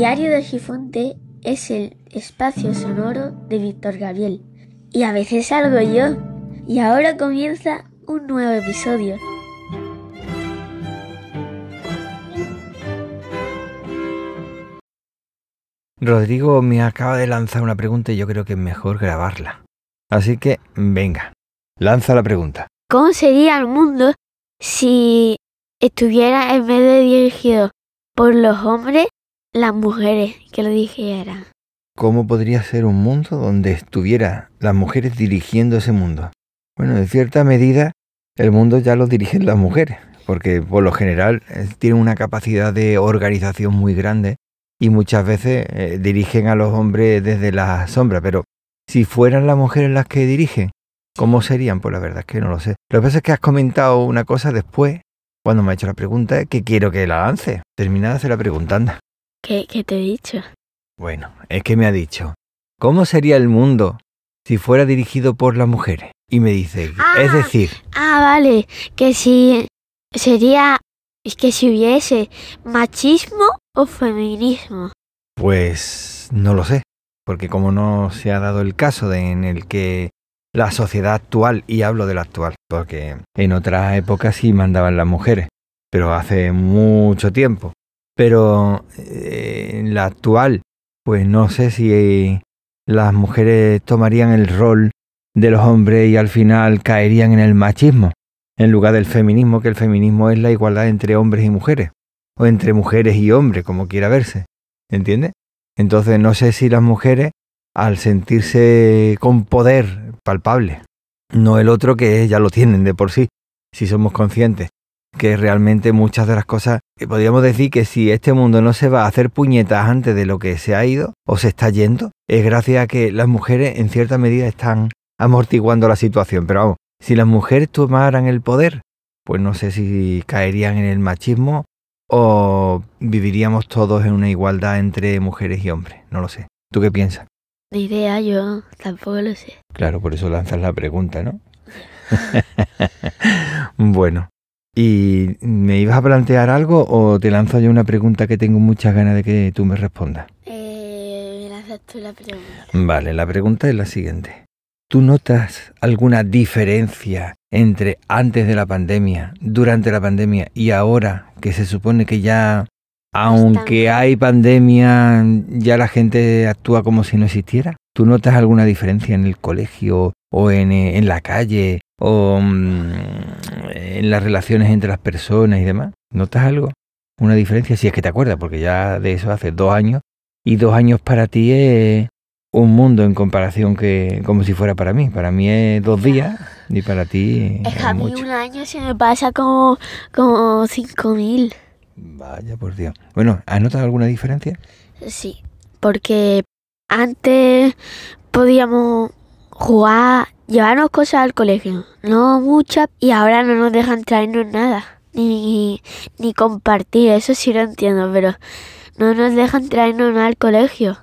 Diario de Gifonte es el espacio sonoro de Víctor Gabriel. Y a veces salgo yo. Y ahora comienza un nuevo episodio. Rodrigo me acaba de lanzar una pregunta y yo creo que es mejor grabarla. Así que, venga, lanza la pregunta. ¿Cómo sería el mundo si estuviera en vez de dirigido por los hombres, las mujeres que lo dijeran? ¿Cómo podría ser un mundo donde estuviera las mujeres dirigiendo ese mundo? Bueno, en cierta medida el mundo ya lo dirigen las mujeres, porque por lo general eh, tienen una capacidad de organización muy grande y muchas veces eh, dirigen a los hombres desde la sombra, pero si fueran las mujeres las que dirigen, ¿cómo serían? Pues la verdad es que no lo sé. Lo que pasa es que has comentado una cosa después, cuando me ha hecho la pregunta, que quiero que la lance. Termina de hacer la pregunta, anda. ¿Qué, qué te he dicho? Bueno, es que me ha dicho, ¿cómo sería el mundo si fuera dirigido por las mujeres? Y me dice, Ah. es decir, Ah, vale, que si sería, es que si hubiese machismo o feminismo. Pues no lo sé, porque como no se ha dado el caso de, en el que la sociedad actual, y hablo de la actual, porque en otras épocas sí mandaban las mujeres, pero hace mucho tiempo. Pero eh, en la actual, pues no sé si las mujeres tomarían el rol de los hombres y al final caerían en el machismo, en lugar del feminismo, que el feminismo es la igualdad entre hombres y mujeres, o entre mujeres y hombres, como quiera verse. ¿Entiendes? Entonces no sé si las mujeres, al sentirse con poder palpable, no el otro que ya lo tienen de por sí, si somos conscientes, que realmente muchas de las cosas, podríamos decir que si este mundo no se va a hacer puñetas antes de lo que se ha ido o se está yendo, es gracias a que las mujeres en cierta medida están amortiguando la situación. Pero vamos, si las mujeres tomaran el poder, pues no sé si caerían en el machismo o viviríamos todos en una igualdad entre mujeres y hombres. No lo sé. ¿Tú qué piensas? Ni idea, yo tampoco lo sé. Claro, por eso lanzas la pregunta, ¿no? bueno, ¿y me ibas a plantear algo o te lanzo yo una pregunta que tengo muchas ganas de que tú me respondas? Eh, me lanzas tú la pregunta. Vale, la pregunta es la siguiente. ¿Tú notas alguna diferencia entre antes de la pandemia, durante la pandemia y ahora que se supone que ya, aunque hay pandemia, ya la gente actúa como si no existiera? ¿Tú notas alguna diferencia en el colegio o en, eh, en la calle o mm, en las relaciones entre las personas y demás? ¿Notas algo? ¿Una diferencia? Si es que te acuerdas, porque ya de eso hace dos años y dos años para ti es un mundo en comparación que como si fuera para mí. Para mí es dos días y para ti Es es que a mí mucho. un año se me pasa como, como 5.000. Vaya por Dios. Bueno, ¿has notado alguna diferencia? Sí, porque antes podíamos jugar, llevarnos cosas al colegio, no muchas, y ahora no nos dejan traernos nada, ni, ni compartir, eso sí lo entiendo, pero no nos dejan traernos nada al colegio.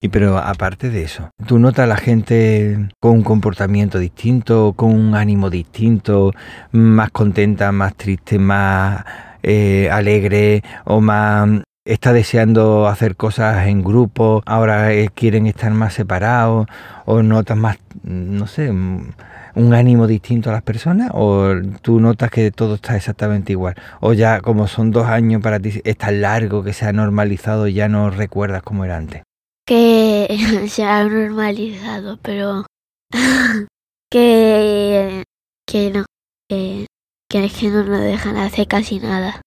Y pero aparte de eso, ¿tú notas a la gente con un comportamiento distinto, con un ánimo distinto, más contenta, más triste, más eh, alegre o más está deseando hacer cosas en grupo, ahora eh, quieren estar más separados o notas más, no sé, mm, un ánimo distinto a las personas o tú notas que todo está exactamente igual o ya como son dos años para ti es tan largo que se ha normalizado y ya no recuerdas cómo era antes. Que se ha normalizado, pero que, que no, que, que es que no nos dejan hacer casi nada.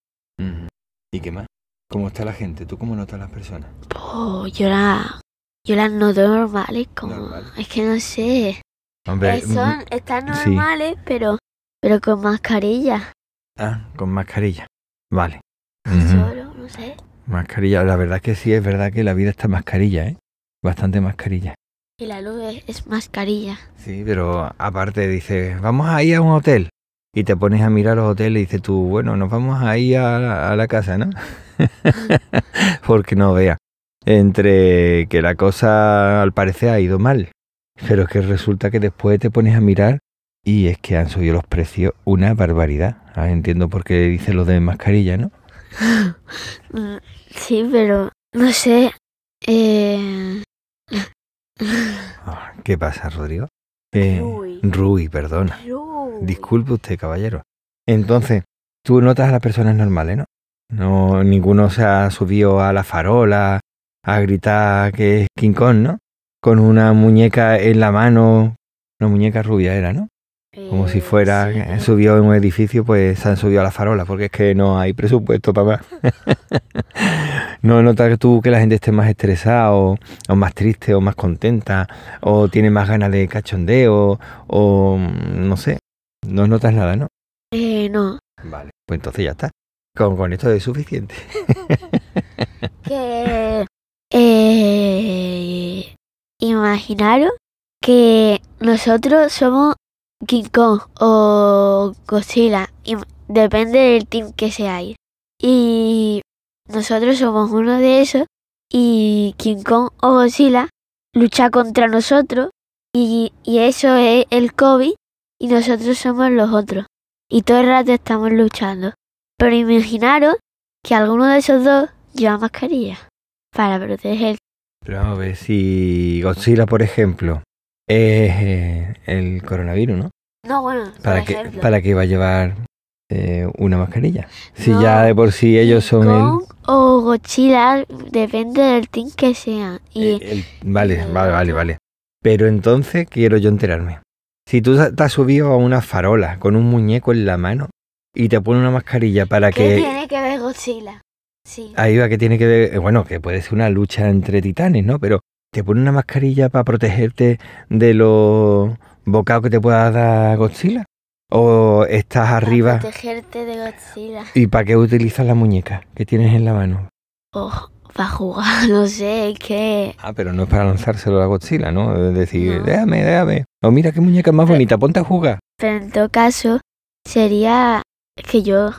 ¿Y qué más? ¿Cómo está la gente? ¿Tú cómo notas a las personas? Pues yo la, yo las noto normales, como, Normal. es que no sé. Hombre, Eh, son, mm, están sí. normales, pero, pero con mascarilla. ah, con mascarilla. Vale. Solo, no sé. Mascarilla. La verdad que sí, es verdad que la vida está mascarilla, ¿eh? Bastante mascarilla. Y la luz es, es mascarilla. Sí, pero aparte dices, vamos a ir a un hotel. Y te pones a mirar los hoteles y dices tú, bueno, nos vamos a ir a la, a la casa, ¿no? Porque no vea. Entre que la cosa al parecer ha ido mal. Pero es que resulta que después te pones a mirar y es que han subido los precios una barbaridad. Ah, entiendo por qué dice lo de mascarilla, ¿no? Sí, pero No sé. Eh... Ah, ¿Qué pasa, Rodrigo? Eh, Rui. Rui, perdona. Rui. Disculpe usted, caballero. Entonces, tú notas a las personas normales, ¿no? No, ninguno se ha subido a la farola a gritar que es King Kong, ¿no? Con una muñeca en la mano, una muñeca rubia era, ¿no? Como si Eh, fuera sí. eh, subió en un edificio, pues se han subido a la farola, porque es que no hay presupuesto para más. no notas tú que la gente esté más estresada o, o más triste o más contenta o tiene más ganas de cachondeo o no sé. No notas nada, ¿no? Eh, no. Vale, pues entonces ya está. Con, con esto es suficiente. Que. Eh, imaginaros que nosotros somos King Kong o Godzilla. im- Depende del team que seáis. Y nosotros somos uno de esos. Y King Kong o Godzilla lucha contra nosotros. Y, y eso es el COVID. Y nosotros somos los otros. Y todo el rato estamos luchando. Pero imaginaros que alguno de esos dos lleva mascarilla para proteger. Pero vamos a ver si Godzilla, por ejemplo, es eh, el coronavirus, ¿no? No, bueno, ¿Para qué. ¿Para qué va a llevar eh, una mascarilla? Si No, ya de por sí ellos son el... O Godzilla, depende del team que sea. Y el- vale, vale, vale, vale. Pero entonces quiero yo enterarme. Si tú te has subido a una farola con un muñeco en la mano y te pone una mascarilla para ¿qué que... tiene que ver Godzilla? Sí. Ahí va que tiene que ver, bueno, que puede ser una lucha entre titanes, ¿no? Pero te pone una mascarilla para protegerte de los bocados que te pueda dar Godzilla. O estás Para arriba protegerte de Godzilla. y para qué utilizas la muñeca que tienes en la mano. O para jugar, no sé, es que. Ah, pero no es para lanzárselo a Godzilla, ¿no? Es decir, No. déjame, déjame. O mira qué muñeca más Pero- bonita, ponte a jugar. Pero en todo caso, sería que yo.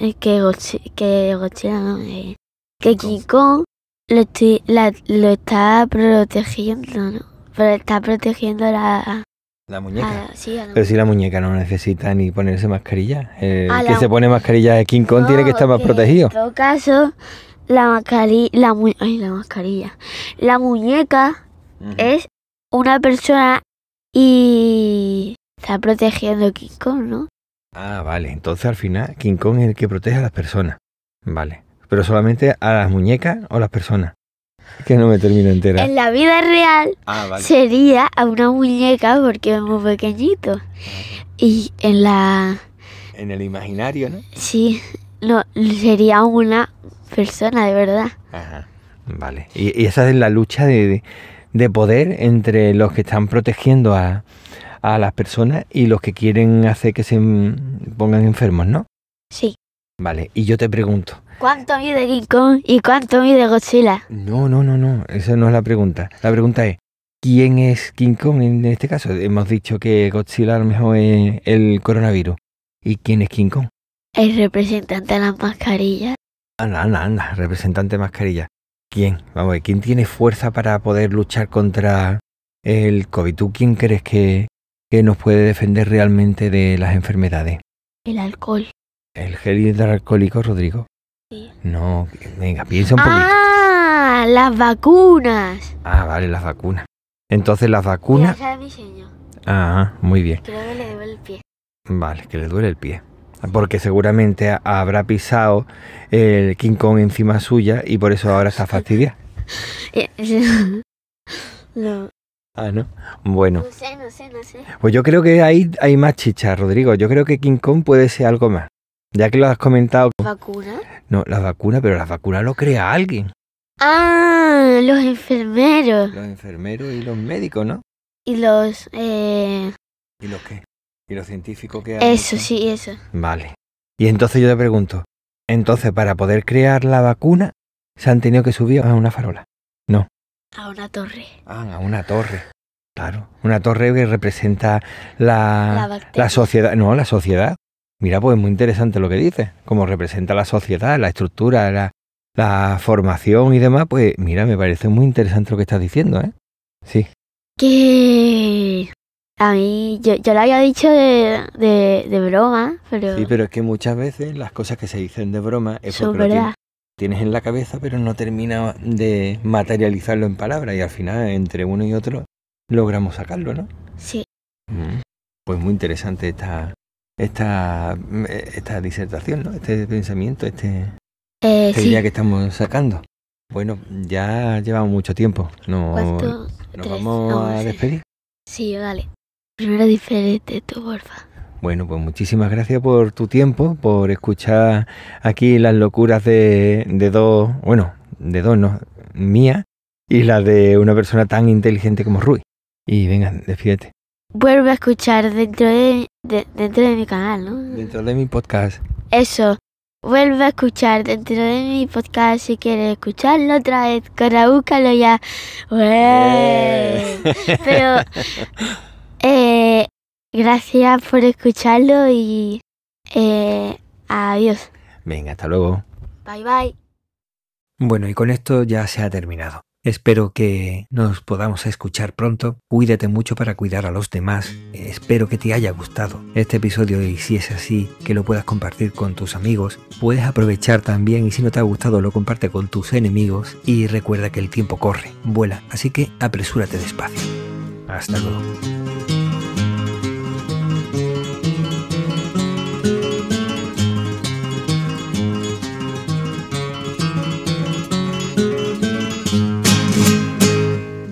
eh, Que Godzilla, que Godzilla no. eh, que King Kong lo, estoy- la- lo está protegiendo, ¿no? Pero está protegiendo la. La muñeca. a- sí, a la- Pero si la muñeca no necesita ni ponerse mascarilla. A que la- se pone mascarilla de King Kong tiene que estar más protegido. En todo caso, la mascarilla. La, mu- ay, la mascarilla. La muñeca es una persona y. Está protegiendo a King Kong, ¿no? Ah, vale. Entonces al final King Kong es el que protege a las personas. Vale. Pero solamente a las muñecas o a las personas. Que no me termino entera. En la vida real Ah, vale. sería a una muñeca porque es muy pequeñito. Y en la. En el imaginario, ¿no? Sí, no, sería una persona de verdad. Ajá. Vale. Y, y esa es la lucha de, de- de poder entre los que están protegiendo a, a las personas y los que quieren hacer que se pongan enfermos, ¿no? Sí. Vale. Y yo te pregunto. ¿Cuánto mide King Kong y cuánto mide Godzilla? No, no, no, no. Esa no es la pregunta. La pregunta es, ¿quién es King Kong en este caso? Hemos dicho que Godzilla a lo mejor es el coronavirus. ¿Y quién es King Kong? El representante de las mascarillas. Anda, anda, anda. Representante mascarilla. ¿Quién? Vamos a ver, ¿quién tiene fuerza para poder luchar contra el COVID? ¿Tú quién crees que, que nos puede defender realmente de las enfermedades? El alcohol. ¿El gel hidroalcohólico, Rodrigo? Sí. No, venga, piensa un poquito. ¡Ah! Las vacunas. Ah, vale, las vacunas. Entonces las vacunas... mi señor. Ah, muy bien. Creo que le duele el pie. Vale, que le duele el pie. Porque seguramente ha- habrá pisado el King Kong encima suya y por eso ahora está fastidiada. No. Ah, ¿no? Bueno, No sé, no sé, no sé. pues yo creo que ahí hay más chicha, Rodrigo. Yo creo que King Kong puede ser algo más. Ya que lo has comentado. ¿Vacuna? No, las vacunas, pero las vacunas lo crea alguien. Ah, los enfermeros. Los enfermeros y los médicos, ¿no? Y los... Eh, ¿Y los qué? ¿Y los científicos que eso, sí, eso. Vale. Y entonces yo te pregunto, entonces para poder crear la vacuna se han tenido que subir a una farola. A una torre. Ah, a una torre. Claro, una torre que representa la, La sociedad. No, la sociedad. Mira, pues muy interesante lo que dices. Como representa la sociedad, la estructura, la, la formación y demás, pues mira, me parece muy interesante lo que estás diciendo, ¿eh? Sí. Que... A mí, yo, yo lo había dicho de, de, de broma, pero, Sí, pero es que muchas veces las cosas que se dicen de broma es porque lo, verdad. tienes en la cabeza, pero no termina de materializarlo en palabras y al final entre uno y otro logramos sacarlo, ¿no? Sí. Mm. Pues muy interesante esta, esta, esta disertación, ¿no? Este pensamiento, este, Eh, esta sí. idea que estamos sacando. Bueno, ya llevamos mucho tiempo. No, nos Tres. vamos No, a despedir. Sí, vale. Primero diferente tú, porfa. Bueno, pues muchísimas gracias por tu tiempo, por escuchar aquí las locuras de, de dos, bueno, de dos, no, mía y la de una persona tan inteligente como Rui. Y venga, despídete. Vuelve a escuchar dentro de, de- dentro de mi canal, ¿no? Dentro de mi podcast. Eso. Vuelve a escuchar dentro de mi podcast si quieres escucharlo otra vez. Corra, búscalo ya. Pero, eh, gracias por escucharlo y eh, adiós. Venga, hasta luego. Bye bye. Bueno, y con esto ya se ha terminado. Espero que nos podamos escuchar pronto. Cuídate mucho para cuidar a los demás. Espero que te haya gustado este episodio y si es así, que lo puedas compartir con tus amigos. Puedes aprovechar también y si no te ha gustado, lo comparte con tus enemigos. Y recuerda que el tiempo corre, vuela, así que apresúrate despacio. Hasta luego.